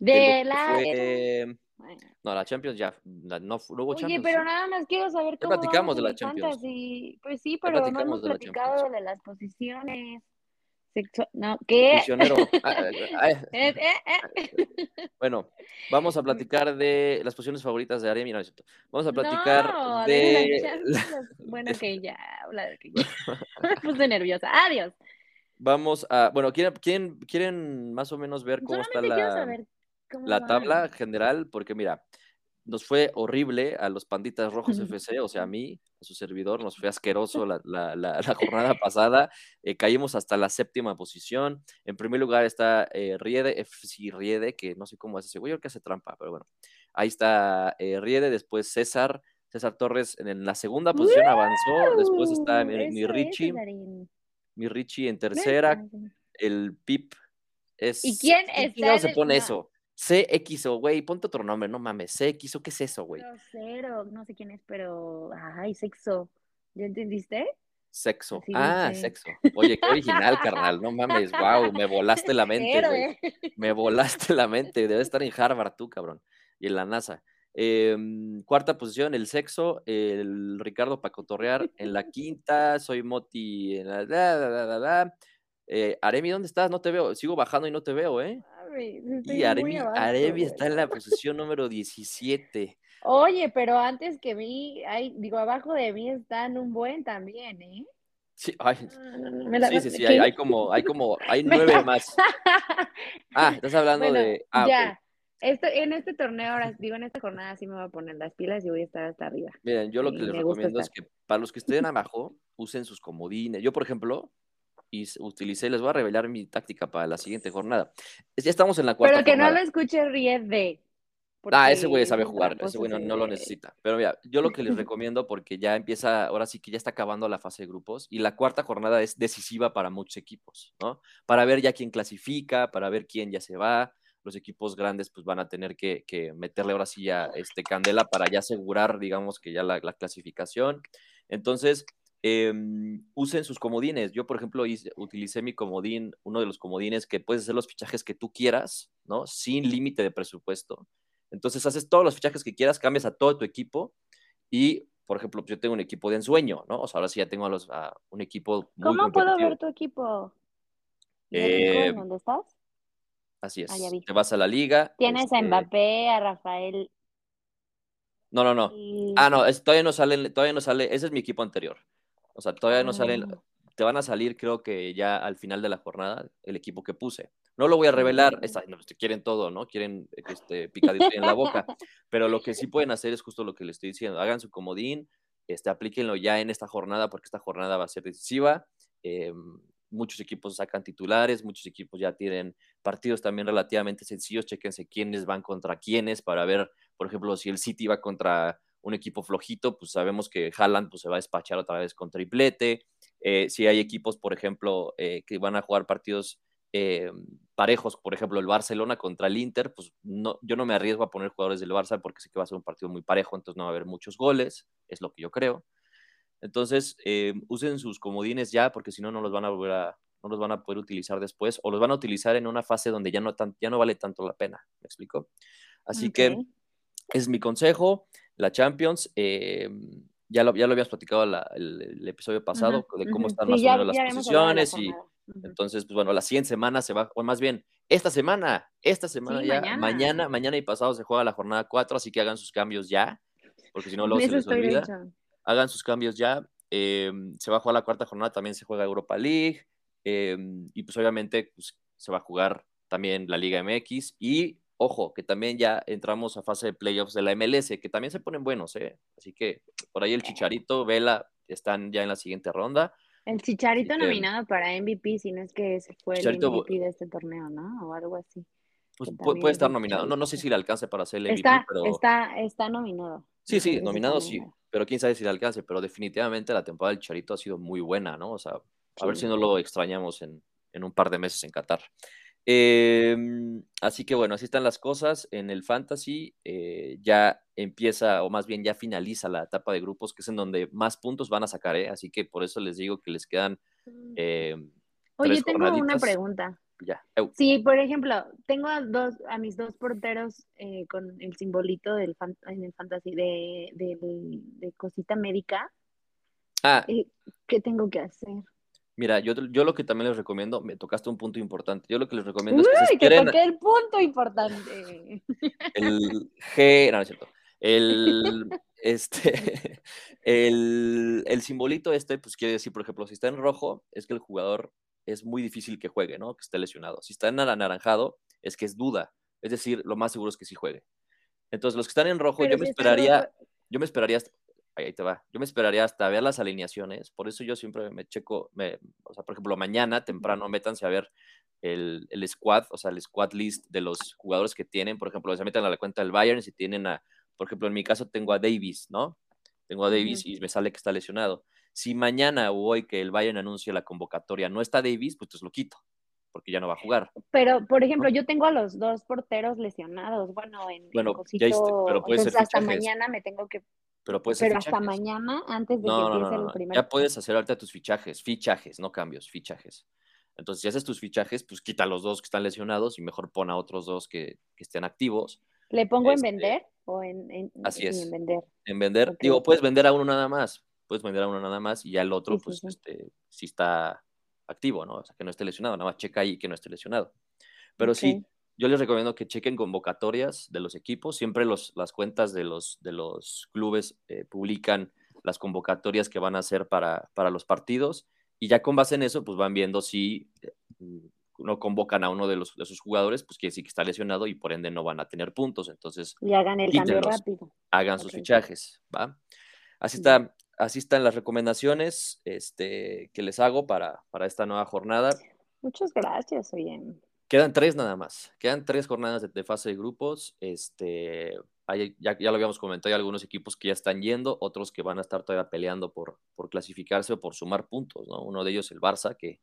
De, la... No, la Champions ya no, no hubo Champions. Oye, pero nada más quiero saber cómo. platicamos de la Champions. Pues sí, pero no hemos platicado de, las posiciones. No, ¿qué? Bueno, vamos a platicar de las posiciones favoritas de Aremi. vamos a platicar de. Bueno, que ya, habla de que Me puse nerviosa. Adiós. Vamos a. Bueno, ¿quieren, quieren, quieren más o menos ver cómo está la la tabla general, porque mira, nos fue horrible a los Panditas Rojos FC, o sea, a mí, a su servidor, nos fue asqueroso la, jornada pasada. Eh, caímos hasta la séptima posición. En primer lugar está eh, Riede, FC Riede, que no sé cómo hace ese güey, que hace trampa, pero bueno. Ahí está eh, Riede, después César. César Torres en, la segunda posición avanzó. Después está mi, Richie. Mi Richie en tercera. El Pip es. ¿Y quién es? ¿Quién se pone eso? CXO, güey, ponte otro nombre, no mames. CXO, ¿qué es eso, güey? Cero, no sé quién es, pero. Ay, sexo. ¿Ya entendiste? Sexo. ah, sexo. Oye, qué original, carnal. No mames, wow, me volaste la mente, güey. Me volaste la mente. Debe estar en Harvard tú, cabrón. Y en la NASA. Em, cuarta posición, el sexo, el Ricardo Pacotorrear. En la quinta, soy Moti. En la, eh, Aremi, ¿dónde estás? No te veo. Sigo bajando y no te veo, ¿eh? Y Aremi, está en la posición número 17. Oye, pero antes que mí, hay, digo, abajo de mí están un buen también, ¿eh? Sí, sí, sí, hay, como, hay como, hay nueve más. Ah, estás hablando de. Ah, ya. en este torneo, ahora digo, en esta jornada sí me voy a poner las pilas y voy a estar hasta arriba. Miren, yo lo que les recomiendo es que para los que estén abajo, usen sus comodines. Yo, por ejemplo, y utilicé, les voy a revelar mi táctica para la siguiente jornada. Ya estamos en la cuarta Pero que no lo escuche Riede. Ah, ese güey sabe jugar, ese güey no, lo necesita. Pero mira, yo lo que les recomiendo, porque ya empieza, ahora sí que ya está acabando la fase de grupos, y la cuarta jornada es decisiva para muchos equipos, ¿no? Para ver ya quién clasifica, para ver quién ya se va. Los equipos grandes pues van a tener que, meterle ahora sí ya este, candela para ya asegurar, digamos, que ya la, la clasificación. Entonces, Em, usen sus comodines. Yo, por ejemplo, utilicé mi comodín, uno de los comodines que puedes hacer los fichajes que tú quieras, ¿no? Sin límite de presupuesto. Entonces haces todos los fichajes que quieras, cambias a todo tu equipo y por ejemplo, yo tengo un equipo de ensueño, ¿no? O sea, ahora sí ya tengo a, los, a un equipo muy ¿Cómo puedo ver tu equipo? ¿Ya Eh, en ¿Dónde estás? Así es. Ah, vi. Te vas a la liga. Tienes a este, Mbappé, a Rafael. No, no, no. y- Ah, no, es- todavía no sale, todavía no sale, ese es mi equipo anterior. O sea, todavía no salen, Ah. te van a salir creo que ya al final de la jornada el equipo que puse. No lo voy a revelar, esta- no, quieren todo, ¿no? Quieren este, picadito en la boca, pero lo que sí pueden hacer es justo lo que les estoy diciendo, hagan su comodín, este, aplíquenlo ya en esta jornada porque esta jornada va a ser decisiva. eh, muchos equipos sacan titulares, muchos equipos ya tienen partidos también relativamente sencillos, chequense quiénes van contra quiénes para ver, por ejemplo, si el City va contra un equipo flojito, pues sabemos que Haaland pues, se va a despachar otra vez con triplete. Eh, si hay equipos, por ejemplo, eh, que van a jugar partidos eh, parejos, por ejemplo, el Barcelona contra el Inter, pues no, yo no me arriesgo a poner jugadores del Barça porque sé que va a ser un partido muy parejo, entonces no va a haber muchos goles, es lo que yo creo. Entonces, usen sus comodines ya, porque si no, no los van a volver a, no los van a poder utilizar después, o los van a utilizar en una fase donde ya no, tan, ya no vale tanto la pena. ¿Me explico? Así que es mi consejo. La Champions, eh, ya, lo, ya lo habíamos platicado la- el, el episodio pasado, de cómo están más o menos ya las la posiciones y entonces, pues bueno, la siguiente semana se va, o más bien, esta semana, esta semana Sí, ya, mañana. mañana, mañana y pasado se juega la jornada 4, así que hagan sus cambios ya, porque si no, luego se les olvida hecho. hagan sus cambios ya. eh, se va a jugar la cuarta jornada, también se juega Europa League. eh, y pues obviamente pues, se va a jugar también la Liga MX. Y ojo, que también ya entramos a fase de playoffs de la MLS, que también se ponen buenos, ¿eh? Así que por ahí el Chicharito, Vela, están ya en la siguiente ronda. El Chicharito que- nominado para MVP, si no es que ese fue Chicharito, el MVP de este torneo, ¿no? O algo así. Pues puede es estar nominado. No, no sé Chicharito. si le alcance para ser el MVP, Está, pero... está, está nominado. Sí, sí, nominado sí, pero quién sabe si le alcance, pero definitivamente la temporada del Charito ha sido muy buena, ¿no? O sea, a ver si no lo extrañamos en, en un par de meses en Qatar. Eh, así que bueno, así están las cosas en el Fantasy. eh, ya empieza, o más bien ya finaliza la etapa de grupos, que es en donde más puntos van a sacar, ¿eh? Así que por eso les digo que les quedan eh, Oye, tres tengo una pregunta. Ya. Sí, por ejemplo, tengo a dos, a mis dos porteros eh, con el simbolito del fan- en el fantasy de, de cosita médica. Ah, Eh, ¿Qué tengo que hacer? Mira, yo, yo lo que también les recomiendo, me tocaste un punto importante. Yo lo que les recomiendo es que te esperen. toqué el punto importante. el G, no, no es cierto. El, este, el, el simbolito este, pues quiere decir, por ejemplo, si está en rojo, es que el jugador es muy difícil que juegue, ¿no? Que esté lesionado. Si está en anaranjado, es que es duda. Es decir, lo más seguro es que sí juegue. Entonces, los que están en rojo, Pero yo me si esperaría, rojo- yo me esperaría ahí te va, yo me esperaría hasta ver las alineaciones, por eso yo siempre me checo, me, o sea, por ejemplo, mañana temprano métanse a ver el, el squad, o sea, el squad list de los jugadores que tienen, por ejemplo, se meten a la cuenta del Bayern, si tienen a, por ejemplo, en mi caso tengo a Davis, ¿no? Tengo a Davis y me sale que está lesionado. Si mañana o hoy que el Bayern anuncie la convocatoria no está Davis, pues, pues lo quito, porque ya no va a jugar. Pero, por ejemplo, yo tengo a los dos porteros lesionados. Bueno, en, en Bueno, ya cosito, hiciste, pero puede entonces ser hasta fichajes. mañana me tengo que, Pero puede ser pero hasta fichajes. mañana antes de No, que no, empiece no, el primer. Ya puedes hacer ahorita tus fichajes, fichajes, no cambios, fichajes. Entonces, si haces tus fichajes, pues quita a los dos que están lesionados y mejor pon a otros dos que, que estén activos. ¿Le pongo Este, en vender o en, en, así sí, es. en vender? En vender, digo, puedes vender a uno nada más, puedes vender a uno nada más y ya el otro, Sí, sí, pues, sí. este, si está activo, ¿no? O sea, que no esté lesionado, nada más checa ahí que no esté lesionado. Pero sí. Yo les recomiendo que chequen convocatorias de los equipos. Siempre los, las cuentas de los, de los clubes eh, publican las convocatorias que van a hacer para, para los partidos y ya con base en eso, pues van viendo si eh, no convocan a uno de, los, de sus jugadores, pues quiere decir que está lesionado y por ende no van a tener puntos. Entonces, Y hagan el cambio rápido. hagan sus fichajes, ¿va? Así, Mm. está, así están las recomendaciones este, que les hago para, para esta nueva jornada. Muchas gracias, oye. Quedan tres nada más. Quedan tres jornadas de, fase de grupos. Este, ya lo habíamos comentado, hay algunos equipos que ya están yendo, otros que van a estar todavía peleando por, por clasificarse o por sumar puntos, ¿no? Uno de ellos el Barça, que,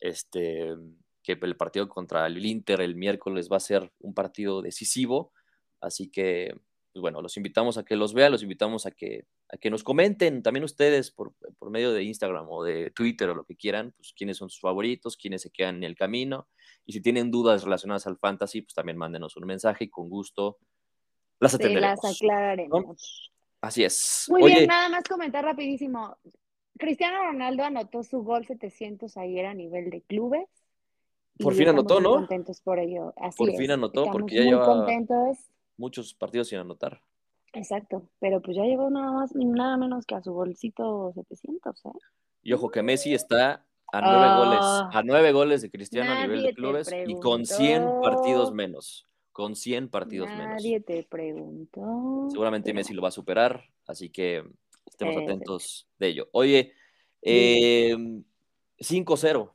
este, que el partido contra el Inter el miércoles va a ser un partido decisivo. Así que, pues bueno, los invitamos a que los vean, los invitamos a que, a que nos comenten también ustedes por, por medio de Instagram o de Twitter o lo que quieran, pues quiénes son sus favoritos, quiénes se quedan en el camino. Y si tienen dudas relacionadas al fantasy, pues también mándenos un mensaje y con gusto las Te las atenderemos. aclararemos. Así es. Muy Oye, bien, nada más comentar rapidísimo. Cristiano Ronaldo anotó su gol 700 ayer a nivel de clubes. Por fin anotó, ¿no? contentos por ello. Así por es. fin anotó, Estamos porque ya muy lleva contentos. Muchos partidos sin anotar. Exacto, pero pues ya llegó nada más nada menos que a su golcito 700, ¿eh? Y ojo que Messi está a nueve Ah. goles, a nueve goles de Cristiano a nivel Nadie de clubes y con 100 preguntó. partidos menos. Con 100 partidos menos. Nadie te preguntó. Seguramente pero- Messi lo va a superar, así que estemos atentos de ello. Oye, eh, 5-0.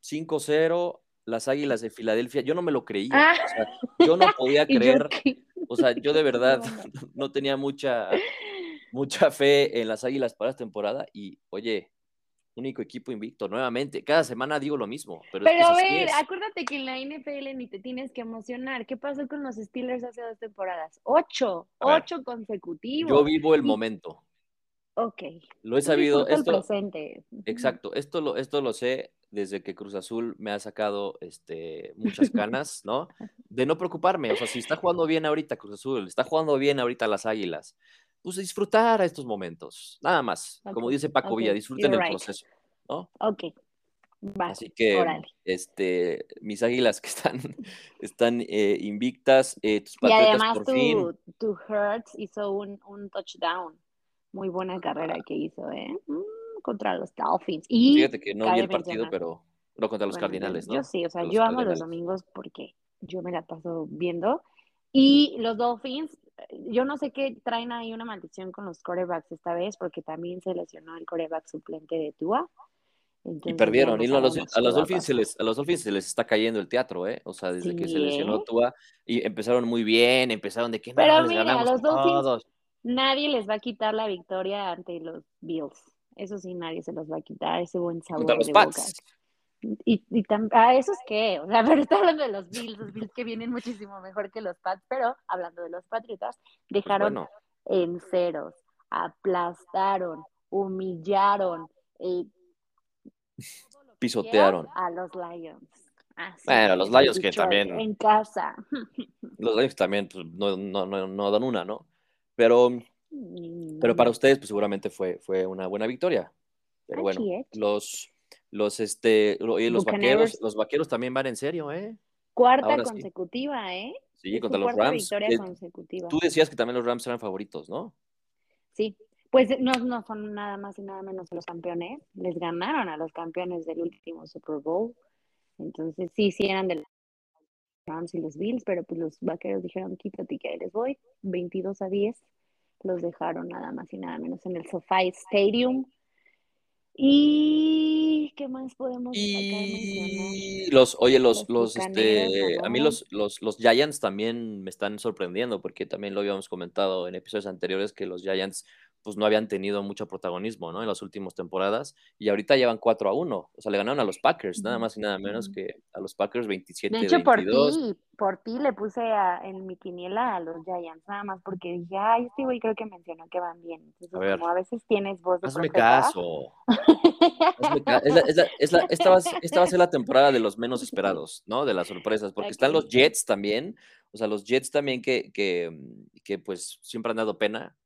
5-0, las Águilas de Filadelfia. Yo no me lo creía. Ah. o sea, yo no podía ¿Y yo creer. O sea, yo de verdad No, tenía mucha, mucha fe en las Águilas para esta temporada y, oye, único equipo invicto, nuevamente. Cada semana digo lo mismo, pero, es que a ver, es. acuérdate que en la NFL ni te tienes que emocionar. ¿Qué pasó con los Steelers hace dos temporadas? Ocho, ver, ocho consecutivos. Yo vivo el Y- momento. Ok. Lo he sabido. Esto, presente. Exacto, esto lo, esto lo sé desde que Cruz Azul me ha sacado este, muchas canas, ¿no? De no preocuparme. O sea, si está jugando bien ahorita Cruz Azul, está jugando bien ahorita las Águilas, pues disfrutar a estos momentos. Nada más. Como Ok, dice Paco ok, Villa, disfruten you're el right. proceso, ¿no? Ok. Va. Así que, este, mis águilas que están, están eh, invictas, eh, tus Y además por fin. tu, tu Hertz hizo un, un touchdown. Muy buena carrera que hizo, ¿eh? Mm, contra los Dolphins. Y Fíjate que no vi el partido, mencionar- pero no contra los Bueno, yo- Cardinales, yo, ¿no? sí, o sea, los yo amo los domingos porque yo me la paso viendo. Y los Dolphins, yo no sé qué traen ahí una maldición con los corebacks esta vez, porque también se lesionó el coreback suplente de Tua. Y perdieron. Y a los, a los Dolphins se les, a los Dolphins se les está cayendo el teatro, ¿eh? O sea, desde que se lesionó ¿eh? Tua y empezaron muy bien, empezaron de que no, Pero les mira, ganamos los a Dolphins todos. Nadie les va a quitar la victoria ante los Bills. Eso sí, nadie se los va a quitar ese buen sabor los de boca. Pats. Y, y tam- ah, ¿eso es qué? O sea, pero está hablando de los Bills, los Bills que vienen muchísimo mejor que los Pats, pero hablando de los Patriotas, Pues dejaron bueno, en ceros, aplastaron, humillaron, eh, que Pisotearon. a los Lions. Así Bueno, los Lions que también- En casa. los Lions también pues, no, no, no, no dan una, ¿no? Pero, pero para ustedes, pues seguramente fue, fue una buena victoria. Pero bueno, es. los, los, este, los vaqueros, los vaqueros también van en serio, ¿eh? Cuarta Ahora sí. consecutiva, ¿eh? Sí, Es contra los Rams. victoria Eh, consecutiva. Tú decías que también los Rams eran favoritos, ¿no? Sí, pues no, no son nada más y nada menos que los campeones. Les ganaron a los campeones del último Super Bowl. Entonces, sí, sí eran de los Rams y los Bills, pero pues los vaqueros dijeron, quítate que ahí les voy. 22 a 10 los dejaron nada más y nada menos en el SoFi Stadium. ¿Y qué más podemos? Y los, oye, los, Los este, a mí los, los, los Giants también me están sorprendiendo, porque también lo habíamos comentado en episodios anteriores que los Giants pues no habían tenido mucho protagonismo, ¿no? En las últimas temporadas, y ahorita llevan 4 a 1, o sea, le ganaron a los Packers, nada más y nada menos que a los Packers 27 De hecho, por 22. ti, por ti le puse a- en mi quiniela a los Giants, nada más porque dije, ay, este güey creo que mencionó que van bien. Entonces, A ver. como a veces tienes voz de Hazme profeta, caso. hazme ca- es la- es la- es la- esta, va, a ser- esta va a ser la temporada de los menos esperados, ¿no? De las sorpresas, porque están los. Jets también, o sea, los Jets también que, que, que, pues siempre han dado pena,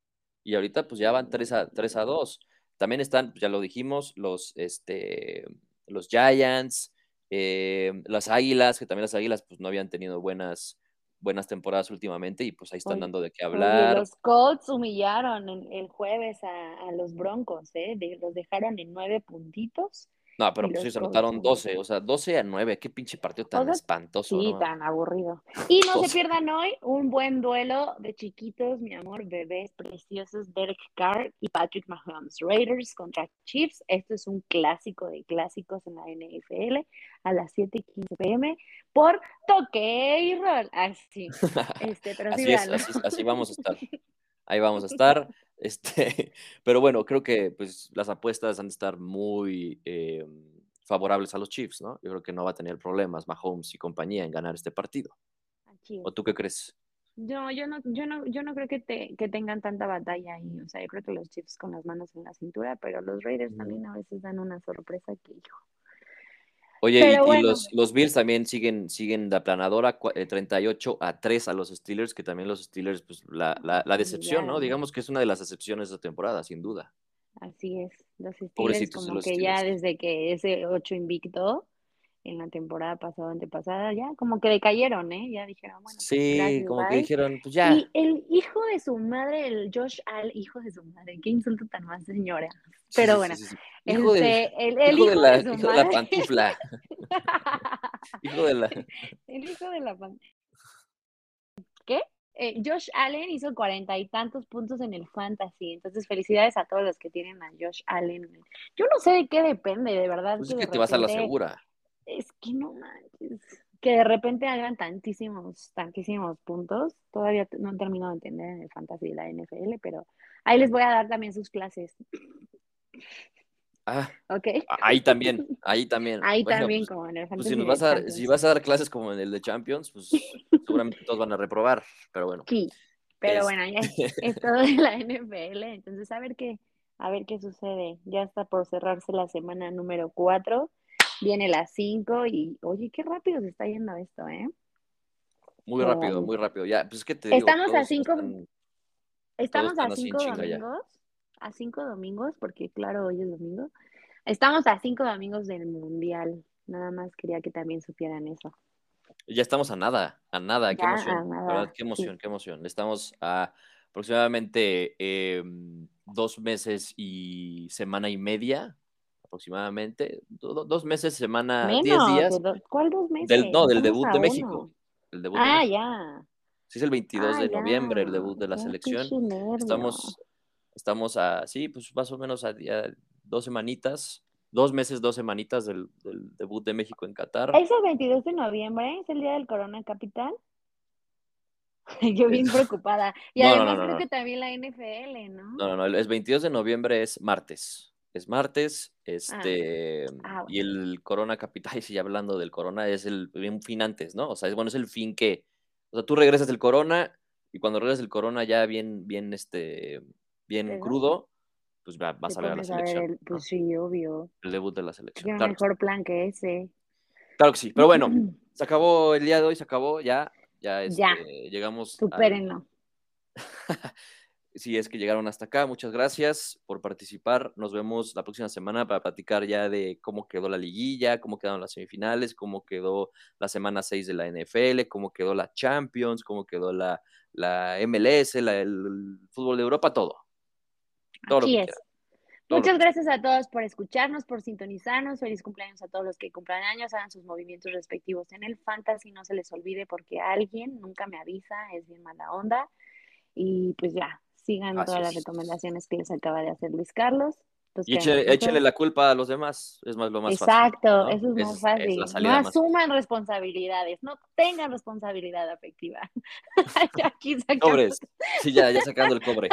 y ahorita pues ya van 3 a, 3 a 2. También están, pues, ya lo dijimos, los, este, los Giants, eh, las Águilas, que también las Águilas pues no habían tenido buenas, buenas temporadas últimamente y pues ahí están Oye, dando de qué Oye, hablar. los Colts humillaron el jueves a, a los Broncos, ¿eh? De- los dejaron en nueve puntitos. No, pero pues sí se anotaron son- 12, o sea, 12 a 9, qué pinche partido tan O sea, espantoso, Sí, ¿no? tan aburrido. Y no se pierdan hoy un buen duelo de chiquitos, mi amor, bebés preciosos, Derek Carr y Patrick Mahomes. Raiders contra Chiefs. Esto es un clásico de clásicos en la NFL a las 7:15 pm por toque y roll. Así. Este, pero sí, es, así, así vamos a estar. Ahí vamos a estar. Este, pero bueno, creo que pues las apuestas han de estar muy eh, favorables a los Chiefs, ¿no? Yo creo que no va a tener problemas Mahomes y compañía en ganar este partido. ¿O tú qué crees? Yo, yo no, yo no, yo no creo que, te, que tengan tanta batalla ahí. O sea, yo creo que los Chiefs con las manos en la cintura, pero los Raiders también a veces dan una sorpresa que, hijo. Oye, y, Pero y bueno. los, los Bills también siguen, siguen de aplanadora, cua- eh, 38 a 3 a los Steelers, que también los Steelers, pues la, la, la decepción, ¿no? Digamos que es una de las decepciones de esta temporada, sin duda. Así es, los Steelers Pobrecitos como los que ya desde que ese 8 invicto en la temporada pasada, antepasada, ya como que decayeron, ¿eh? Ya dijeron, bueno, pues, Sí, gracias, como que dijeron, pues ya. Y el hijo de su madre, el Josh Al, hijo de su madre, qué insulto tan más señora. Pero sí, bueno, sí, sí, sí. Hijo, de, el, el hijo de la, su hijo de la pantufla. Hijo de la. el hijo de la pan- ¿Qué? Eh, Josh Allen hizo cuarenta y tantos puntos en el fantasy, entonces felicidades a todos los que tienen a Josh Allen. Yo no sé de qué depende, de verdad. Pues es que que de te vas a la segura. Es que no manches. Que de repente hagan tantísimos, tantísimos puntos. Todavía no he terminado de entender en el fantasy de la NFL, pero ahí les voy a dar también sus clases. Ah, ¿Ok? ahí también, ahí también. Ahí Bueno, también, pues, como en el pues si nos vas a dar, Champions. si vas a dar clases como en el de Champions, pues seguramente todos van a reprobar. Pero bueno. Sí, pero Es- bueno, ya es, es todo de la NFL, entonces a ver qué, a ver qué sucede. Ya está por cerrarse la semana número 4, viene la 5 y oye, qué rápido se está yendo esto, ¿eh? Muy rápido, muy rápido. Ya, pues es que te digo, Estamos a cinco- están- Estamos a así en 5 chinga ya. domingos, a 5 domingos, porque claro, hoy es domingo. Estamos a 5 domingos del Mundial. Nada más quería que también supieran eso. Ya estamos a nada, a nada, qué emoción. Qué sí. emoción, qué emoción. Estamos a aproximadamente eh, dos meses y semana y media, aproximadamente. Do- dos meses, semana, diez Menos, días. de do- ¿cuál dos meses? Del, no, del debut a de. México. El debut de Ah, México. ya. Sí, es el 22 Ah, de ya. noviembre, el debut de la selección. Estamos, estamos a, sí, pues más o menos a, día- dos semanitas, dos meses, dos semanitas del, del debut de México en Qatar. ¿Es el 22 de noviembre? ¿Es el día del Corona Capital? Yo bien preocupada. Y No, además no, no, creo que también la NFL, ¿no? No, no, no, el 22 de noviembre es martes. Es martes, este, Ah, y el Corona Capital, y hablando del Corona, es el fin antes, ¿no? O sea, es bueno, es el fin que, o sea, tú regresas del Corona y cuando regresas del Corona ya bien, bien, este, bien crudo, pues va- vas a ver a la a selección, el- ¿no? pues sí, obvio. El debut de la selección. Qué Claro, mejor plan que ese. claro que sí, pero bueno, se acabó el día de hoy, se acabó, ya, ya, Ya. este, llegamos Supérenlo. si es que llegaron hasta acá, muchas gracias por participar. Nos vemos la próxima semana para platicar ya de cómo quedó la liguilla, cómo quedaron las semifinales, cómo quedó la semana 6 de la NFL, cómo quedó la Champions, cómo quedó la, la MLS, la- el, fútbol de Europa, todo. Todo Así es. Todo Muchas gracias a todos por escucharnos, por sintonizarnos. Feliz cumpleaños a todos los que cumplan años. Hagan sus movimientos respectivos en el fantasy. No se les olvide porque alguien nunca me avisa. Es bien mala onda. Y pues ya, sigan Así todas las es. recomendaciones que les acaba de hacer Luis Carlos. Y la culpa a los demás, es más lo más fácil. Exacto, ¿no? eso es más Es- fácil. es no más fácil. asuman responsabilidades, no tengan responsabilidad afectiva. Aquí sacamos- Sobres. Sí, ya, ya sacando el cobre.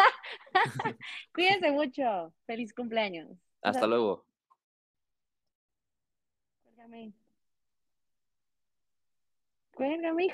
Cuídense mucho. Feliz cumpleaños. Hasta luego. Cuélgame. Cuélgame,